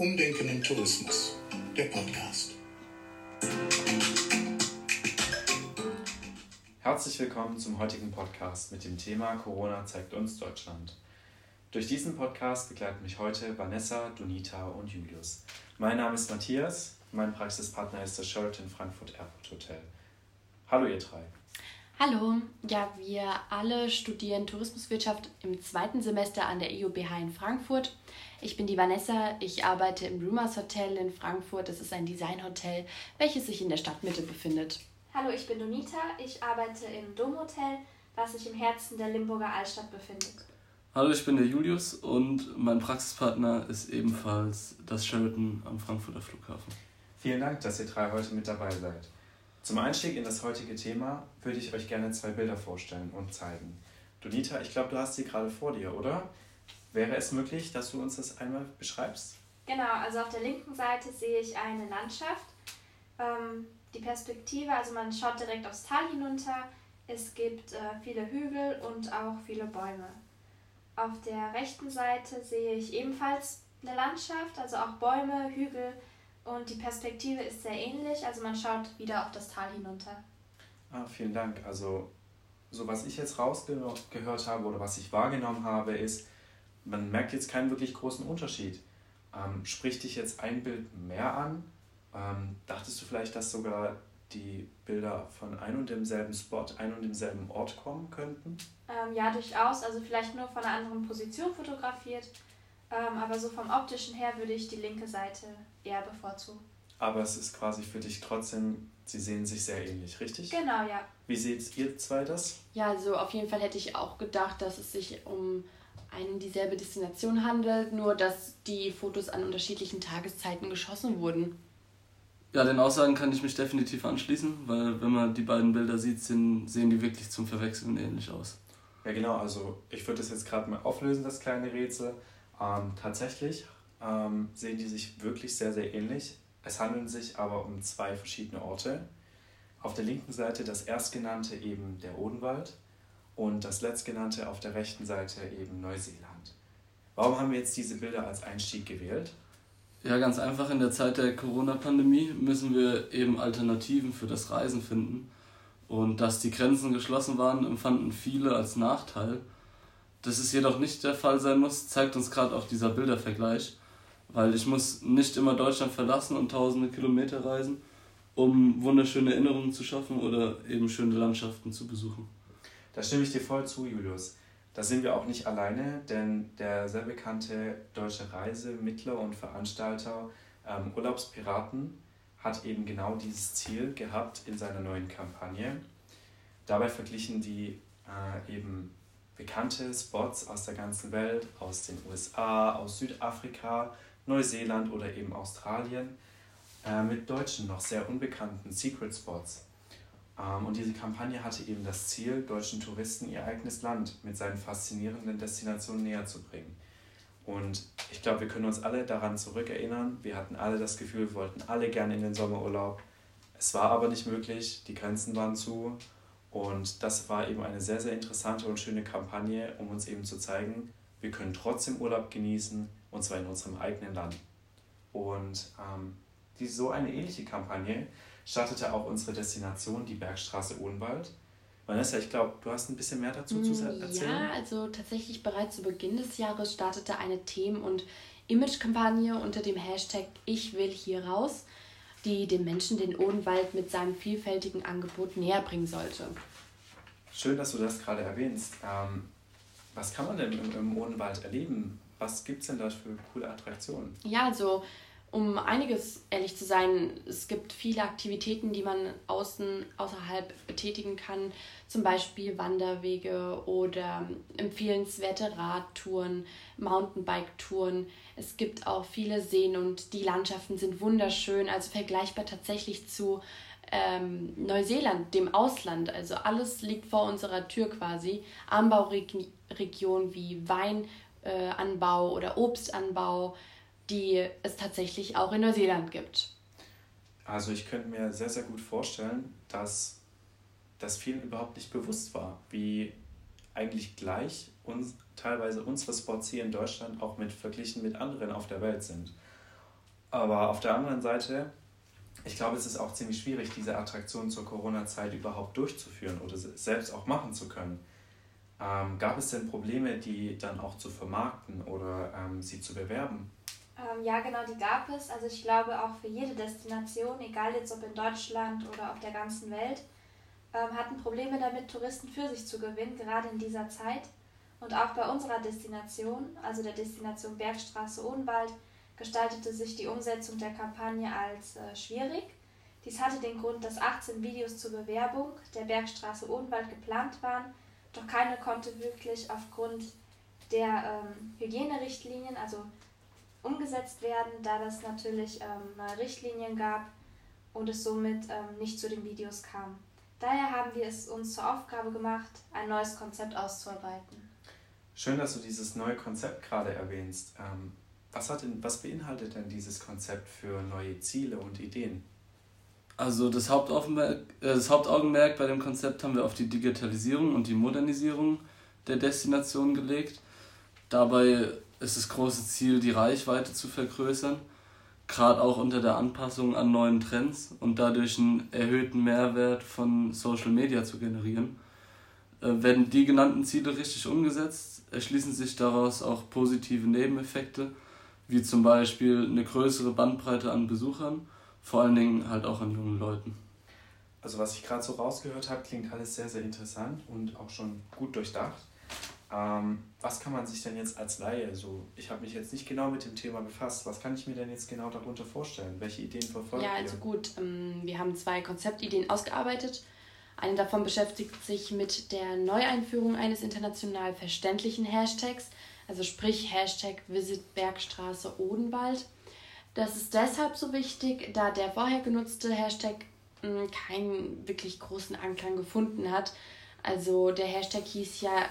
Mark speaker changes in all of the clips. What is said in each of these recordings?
Speaker 1: Umdenken im Tourismus, der Podcast.
Speaker 2: Herzlich willkommen zum heutigen Podcast mit dem Thema Corona zeigt uns Deutschland. Durch diesen Podcast begleiten mich heute Vanessa, Donita und Julius. Mein Name ist Matthias, mein Praxispartner ist das Sheraton Frankfurt Airport Hotel. Hallo ihr drei.
Speaker 3: Hallo, ja, wir alle studieren Tourismuswirtschaft im zweiten Semester an der EUBH in Frankfurt. Ich bin die Vanessa, ich arbeite im Rumors Hotel in Frankfurt. Das ist ein Designhotel, welches sich in der Stadtmitte befindet.
Speaker 4: Hallo, ich bin Donita, ich arbeite im Domhotel, was sich im Herzen der Limburger Altstadt befindet.
Speaker 5: Hallo, ich bin der Julius und mein Praxispartner ist ebenfalls das Sheraton am Frankfurter Flughafen.
Speaker 2: Vielen Dank, dass ihr drei heute mit dabei seid. Zum Einstieg in das heutige Thema würde ich euch gerne zwei Bilder vorstellen und zeigen. Donita, ich glaube, du hast sie gerade vor dir, oder? Wäre es möglich, dass du uns das einmal beschreibst?
Speaker 4: Genau, also auf der linken Seite sehe ich eine Landschaft. Ähm, die Perspektive, also man schaut direkt aufs Tal hinunter. Es gibt äh, viele Hügel und auch viele Bäume. Auf der rechten Seite sehe ich ebenfalls eine Landschaft, also auch Bäume, Hügel und die Perspektive ist sehr ähnlich, also man schaut wieder auf das Tal hinunter.
Speaker 2: Ah, vielen Dank. Also, so was ich jetzt rausgehört habe oder was ich wahrgenommen habe, ist, man merkt jetzt keinen wirklich großen Unterschied. Ähm, spricht dich jetzt ein Bild mehr an? Ähm, dachtest du vielleicht, dass sogar die Bilder von ein und demselben Spot, ein und demselben Ort kommen könnten?
Speaker 4: Ähm, ja, durchaus. Also vielleicht nur von einer anderen Position fotografiert. Ähm, aber so vom optischen her würde ich die linke Seite eher bevorzugen.
Speaker 2: Aber es ist quasi für dich trotzdem, sie sehen sich sehr ähnlich, richtig?
Speaker 4: Genau, ja.
Speaker 2: Wie seht ihr zwei das?
Speaker 3: Ja, also auf jeden Fall hätte ich auch gedacht, dass es sich um eine dieselbe Destination handelt, nur dass die Fotos an unterschiedlichen Tageszeiten geschossen wurden.
Speaker 5: Ja, den Aussagen kann ich mich definitiv anschließen, weil wenn man die beiden Bilder sieht, sehen, sehen die wirklich zum Verwechseln ähnlich aus.
Speaker 2: Ja, genau, also ich würde das jetzt gerade mal auflösen, das kleine Rätsel. Ähm, tatsächlich ähm, sehen die sich wirklich sehr, sehr ähnlich. Es handelt sich aber um zwei verschiedene Orte. Auf der linken Seite das erstgenannte eben der Odenwald und das letztgenannte auf der rechten Seite eben Neuseeland. Warum haben wir jetzt diese Bilder als Einstieg gewählt?
Speaker 5: Ja, ganz einfach. In der Zeit der Corona-Pandemie müssen wir eben Alternativen für das Reisen finden. Und dass die Grenzen geschlossen waren, empfanden viele als Nachteil. Dass es jedoch nicht der Fall sein muss, zeigt uns gerade auch dieser Bildervergleich, weil ich muss nicht immer Deutschland verlassen und tausende Kilometer reisen, um wunderschöne Erinnerungen zu schaffen oder eben schöne Landschaften zu besuchen.
Speaker 2: Da stimme ich dir voll zu, Julius. Da sind wir auch nicht alleine, denn der sehr bekannte deutsche Reisemittler und Veranstalter ähm, Urlaubspiraten hat eben genau dieses Ziel gehabt in seiner neuen Kampagne. Dabei verglichen die äh, eben bekannte Spots aus der ganzen Welt, aus den USA, aus Südafrika, Neuseeland oder eben Australien, äh, mit deutschen noch sehr unbekannten Secret Spots. Ähm, und diese Kampagne hatte eben das Ziel, deutschen Touristen ihr eigenes Land mit seinen faszinierenden Destinationen näher zu bringen. Und ich glaube, wir können uns alle daran zurückerinnern. Wir hatten alle das Gefühl, wir wollten alle gerne in den Sommerurlaub. Es war aber nicht möglich, die Grenzen waren zu und das war eben eine sehr, sehr interessante und schöne Kampagne, um uns eben zu zeigen, wir können trotzdem Urlaub genießen, und zwar in unserem eigenen Land. Und ähm, die, so eine ähnliche Kampagne startete auch unsere Destination, die Bergstraße Odenwald. Vanessa, ich glaube, du hast ein bisschen mehr dazu zu
Speaker 3: mm, erzählen. Ja, also tatsächlich bereits zu Beginn des Jahres startete eine Themen- und Image-Kampagne unter dem Hashtag Ich will hier raus die dem Menschen den Odenwald mit seinem vielfältigen Angebot näher bringen sollte.
Speaker 2: Schön, dass du das gerade erwähnst. Ähm, was kann man denn im, im Odenwald erleben? Was gibt es denn da für coole Attraktionen?
Speaker 3: Ja, also um einiges ehrlich zu sein, es gibt viele Aktivitäten, die man außen, außerhalb betätigen kann, zum Beispiel Wanderwege oder empfehlenswerte Radtouren, Mountainbike-Touren. Es gibt auch viele Seen und die Landschaften sind wunderschön, also vergleichbar tatsächlich zu ähm, Neuseeland, dem Ausland. Also alles liegt vor unserer Tür quasi. Anbauregionen wie Weinanbau äh, oder Obstanbau die es tatsächlich auch in Neuseeland gibt.
Speaker 2: Also ich könnte mir sehr, sehr gut vorstellen, dass das vielen überhaupt nicht bewusst war, wie eigentlich gleich uns, teilweise unsere Spots hier in Deutschland auch mit verglichen mit anderen auf der Welt sind. Aber auf der anderen Seite, ich glaube, es ist auch ziemlich schwierig, diese Attraktion zur Corona-Zeit überhaupt durchzuführen oder selbst auch machen zu können. Ähm, gab es denn Probleme, die dann auch zu vermarkten oder ähm, sie zu bewerben?
Speaker 4: Ähm, ja, genau, die gab es. Also ich glaube auch für jede Destination, egal jetzt ob in Deutschland oder auf der ganzen Welt, ähm, hatten Probleme damit, Touristen für sich zu gewinnen, gerade in dieser Zeit. Und auch bei unserer Destination, also der Destination Bergstraße Odenwald, gestaltete sich die Umsetzung der Kampagne als äh, schwierig. Dies hatte den Grund, dass 18 Videos zur Bewerbung der Bergstraße Odenwald geplant waren, doch keine konnte wirklich aufgrund der ähm, Hygienerichtlinien, also umgesetzt werden, da das natürlich ähm, neue Richtlinien gab und es somit ähm, nicht zu den Videos kam. Daher haben wir es uns zur Aufgabe gemacht, ein neues Konzept auszuarbeiten.
Speaker 2: Schön, dass du dieses neue Konzept gerade erwähnst. Ähm, was, hat denn, was beinhaltet denn dieses Konzept für neue Ziele und Ideen?
Speaker 5: Also das Hauptaugenmerk, äh, das Hauptaugenmerk bei dem Konzept haben wir auf die Digitalisierung und die Modernisierung der Destination gelegt. Dabei ist das große Ziel, die Reichweite zu vergrößern, gerade auch unter der Anpassung an neuen Trends und dadurch einen erhöhten Mehrwert von Social Media zu generieren. Äh, werden die genannten Ziele richtig umgesetzt, erschließen sich daraus auch positive Nebeneffekte, wie zum Beispiel eine größere Bandbreite an Besuchern, vor allen Dingen halt auch an jungen Leuten.
Speaker 2: Also was ich gerade so rausgehört habe, klingt alles sehr, sehr interessant und auch schon gut durchdacht. Ähm, was kann man sich denn jetzt als Laie, so ich habe mich jetzt nicht genau mit dem Thema befasst, was kann ich mir denn jetzt genau darunter vorstellen? Welche Ideen verfolgt
Speaker 3: Ja, also gut, ähm, wir haben zwei Konzeptideen ausgearbeitet. Eine davon beschäftigt sich mit der Neueinführung eines international verständlichen Hashtags, also sprich Hashtag Visit Bergstraße Odenwald. Das ist deshalb so wichtig, da der vorher genutzte Hashtag mh, hm, keinen wirklich großen Anklang gefunden hat. Also der Hashtag hieß ja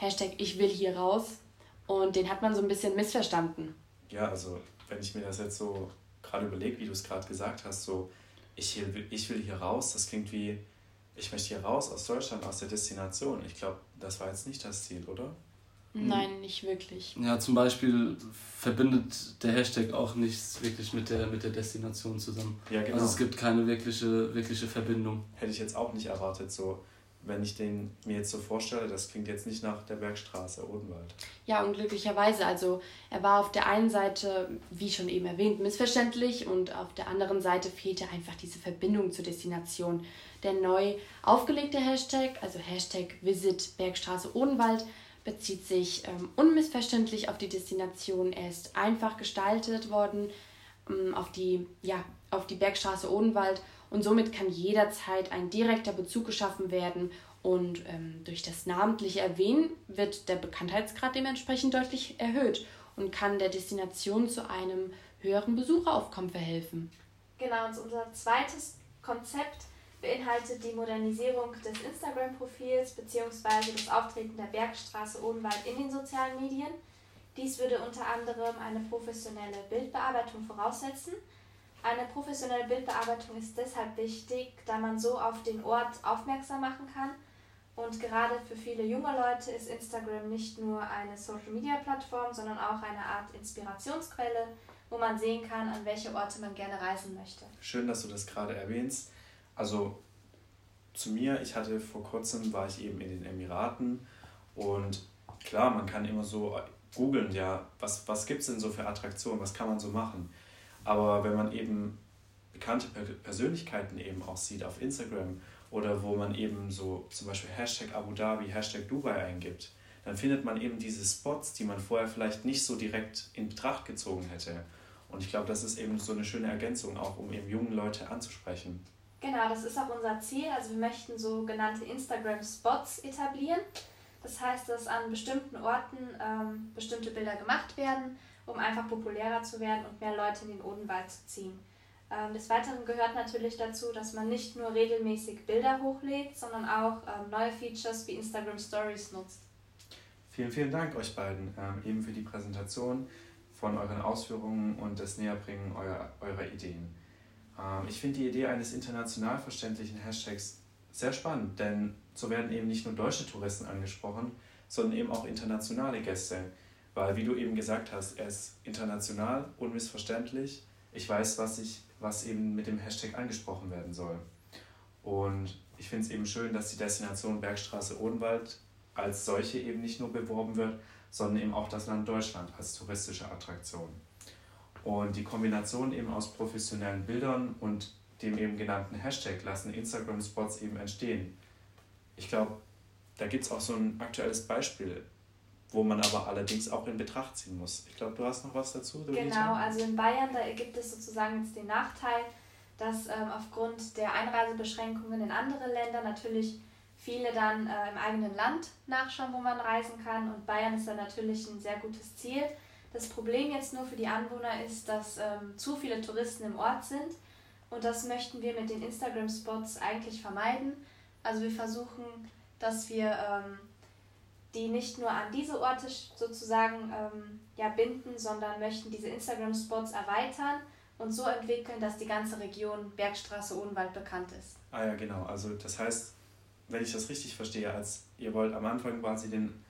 Speaker 3: Hashtag ich will hier raus. Und den hat man so ein bisschen missverstanden.
Speaker 2: Ja, also wenn ich mir das jetzt so gerade überlege, wie du es gerade gesagt hast, so ich, will, ich will hier raus, das klingt wie, ich möchte hier raus aus Deutschland, aus der Destination. Ich glaube, das war jetzt nicht das Ziel, oder?
Speaker 3: Nein, nicht wirklich.
Speaker 5: Ja, zum Beispiel verbindet der Hashtag auch nichts wirklich mit der, mit der Destination zusammen. Ja, genau. Also es gibt keine wirkliche, wirkliche Verbindung.
Speaker 2: Hätte ich jetzt auch nicht erwartet, so wenn ich den mir jetzt so vorstelle, das klingt jetzt nicht nach der Bergstraße Odenwald.
Speaker 3: Ja, unglücklicherweise. Also er war auf der einen Seite, wie schon eben erwähnt, missverständlich und auf der anderen Seite fehlte einfach diese Verbindung zur Destination. Der neu aufgelegte Hashtag, also Hashtag Visit Bergstraße Odenwald, bezieht sich ähm, unmissverständlich auf die Destination. Er ist einfach gestaltet worden ähm, auf, die, ja, auf die Bergstraße Odenwald und somit kann jederzeit ein direkter Bezug geschaffen werden und ähm, durch das namentliche Erwähnen wird der Bekanntheitsgrad dementsprechend deutlich erhöht und kann der Destination zu einem höheren Besucheraufkommen verhelfen.
Speaker 4: Genau, und unser zweites Konzept beinhaltet die Modernisierung des Instagram-Profils bzw. das Auftreten der Bergstraße Odenwald in den sozialen Medien. Dies würde unter anderem eine professionelle Bildbearbeitung voraussetzen eine professionelle Bildbearbeitung ist deshalb wichtig, da man so auf den Ort aufmerksam machen kann. Und gerade für viele junge Leute ist Instagram nicht nur eine Social-Media-Plattform, sondern auch eine Art Inspirationsquelle, wo man sehen kann, an welche Orte man gerne reisen möchte.
Speaker 2: Schön, dass du das gerade erwähnst. Also zu mir, ich hatte vor kurzem, war ich eben in den Emiraten und klar, man kann immer so googeln, ja, was, was gibt es denn so für Attraktionen, was kann man so machen. Aber wenn man eben bekannte Persönlichkeiten eben auch sieht auf Instagram oder wo man eben so zum Beispiel Hashtag Abu Dhabi, Hashtag Dubai eingibt, dann findet man eben diese Spots, die man vorher vielleicht nicht so direkt in Betracht gezogen hätte. Und ich glaube, das ist eben so eine schöne Ergänzung auch, um eben junge Leute anzusprechen.
Speaker 4: Genau, das ist auch unser Ziel. Also wir möchten sogenannte Instagram-Spots etablieren. Das heißt, dass an bestimmten Orten ähm, bestimmte Bilder gemacht werden um einfach populärer zu werden und mehr Leute in den Odenwald zu ziehen. Ähm, des Weiteren gehört natürlich dazu, dass man nicht nur regelmäßig Bilder hochlädt, sondern auch ähm, neue Features wie Instagram Stories nutzt.
Speaker 2: Vielen, vielen Dank euch beiden ähm, eben für die Präsentation von euren Ausführungen und das Näherbringen eurer, eurer Ideen. Ähm, ich finde die Idee eines international verständlichen Hashtags sehr spannend, denn so werden eben nicht nur deutsche Touristen angesprochen, sondern eben auch internationale Gäste. Weil, wie du eben gesagt hast, er ist international, unmissverständlich ich weiß, was, ich, was eben mit dem Hashtag angesprochen werden soll. Und ich finde es eben schön, dass die Destination Bergstraße Odenwald als solche eben nicht nur beworben wird, sondern eben auch das Land Deutschland als touristische Attraktion. Und die Kombination eben aus professionellen Bildern und dem eben genannten Hashtag lassen Instagram-Spots eben entstehen. Ich glaube, da gibt es auch so ein aktuelles Beispiel, wo man aber allerdings auch in Betracht ziehen muss. Ich glaube, du hast noch was dazu.
Speaker 4: Genau, also in Bayern, da gibt es sozusagen jetzt den Nachteil, dass ähm, aufgrund der Einreisebeschränkungen in andere Länder natürlich viele dann äh, im eigenen Land nachschauen, wo man reisen kann. Und Bayern ist dann natürlich ein sehr gutes Ziel. Das Problem jetzt nur für die Anwohner ist, dass ähm, zu viele Touristen im Ort sind. Und das möchten wir mit den Instagram-Spots eigentlich vermeiden. Also wir versuchen, dass wir ähm, die nicht nur an diese Orte sozusagen ähm, ja, binden, sondern möchten diese Instagram-Spots erweitern und so entwickeln, dass die ganze Region Bergstraße Odenwald bekannt ist.
Speaker 2: Ah ja, genau. Also das heißt, wenn ich das richtig verstehe, als ihr wollt am Anfang quasi den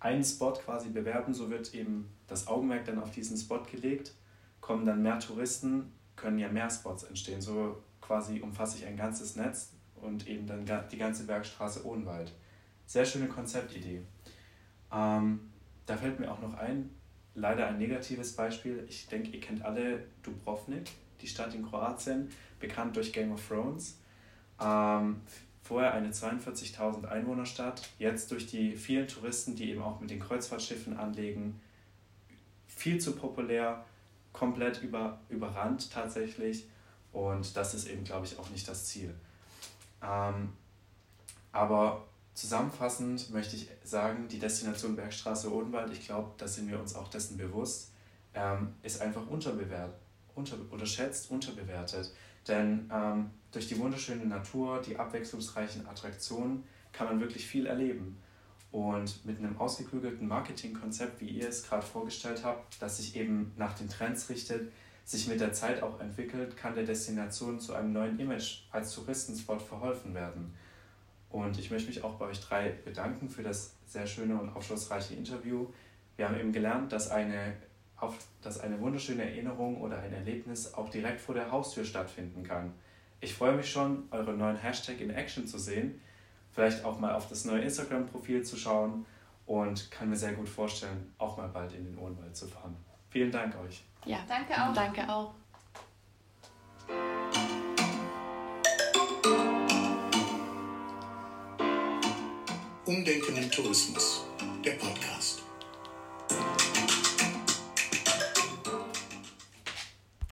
Speaker 2: einen Spot quasi bewerben, so wird eben das Augenmerk dann auf diesen Spot gelegt, kommen dann mehr Touristen, können ja mehr Spots entstehen. So quasi umfasse ich ein ganzes Netz und eben dann die ganze Bergstraße Odenwald. Sehr schöne Konzeptidee. Ähm, da fällt mir auch noch ein, leider ein negatives Beispiel. Ich denke, ihr kennt alle Dubrovnik, die Stadt in Kroatien, bekannt durch Game of Thrones. Ähm, vorher eine 42.000 Einwohnerstadt, jetzt durch die vielen Touristen, die eben auch mit den Kreuzfahrtschiffen anlegen, viel zu populär, komplett über, überrannt tatsächlich. Und das ist eben, glaube ich, auch nicht das Ziel. Ähm, aber Zusammenfassend möchte ich sagen, die Destination Bergstraße Odenwald, ich glaube, da sind wir uns auch dessen bewusst, ähm, ist einfach unterbewert, unter, unterschätzt, unterbewertet. Denn ähm, durch die wunderschöne Natur, die abwechslungsreichen Attraktionen kann man wirklich viel erleben. Und mit einem ausgeklügelten Marketingkonzept, wie ihr es gerade vorgestellt habt, das sich eben nach den Trends richtet, sich mit der Zeit auch entwickelt, kann der Destination zu einem neuen Image als Touristenspot verholfen werden. Und ich möchte mich auch bei euch drei bedanken für das sehr schöne und aufschlussreiche Interview. Wir haben eben gelernt, dass eine, dass eine wunderschöne Erinnerung oder ein Erlebnis auch direkt vor der Haustür stattfinden kann. Ich freue mich schon, euren neuen Hashtag in Action zu sehen, vielleicht auch mal auf das neue Instagram-Profil zu schauen und kann mir sehr gut vorstellen, auch mal bald in den Odenwald zu fahren. Vielen Dank euch.
Speaker 3: Ja, danke auch. Danke auch.
Speaker 1: Umdenken im Tourismus, der Podcast.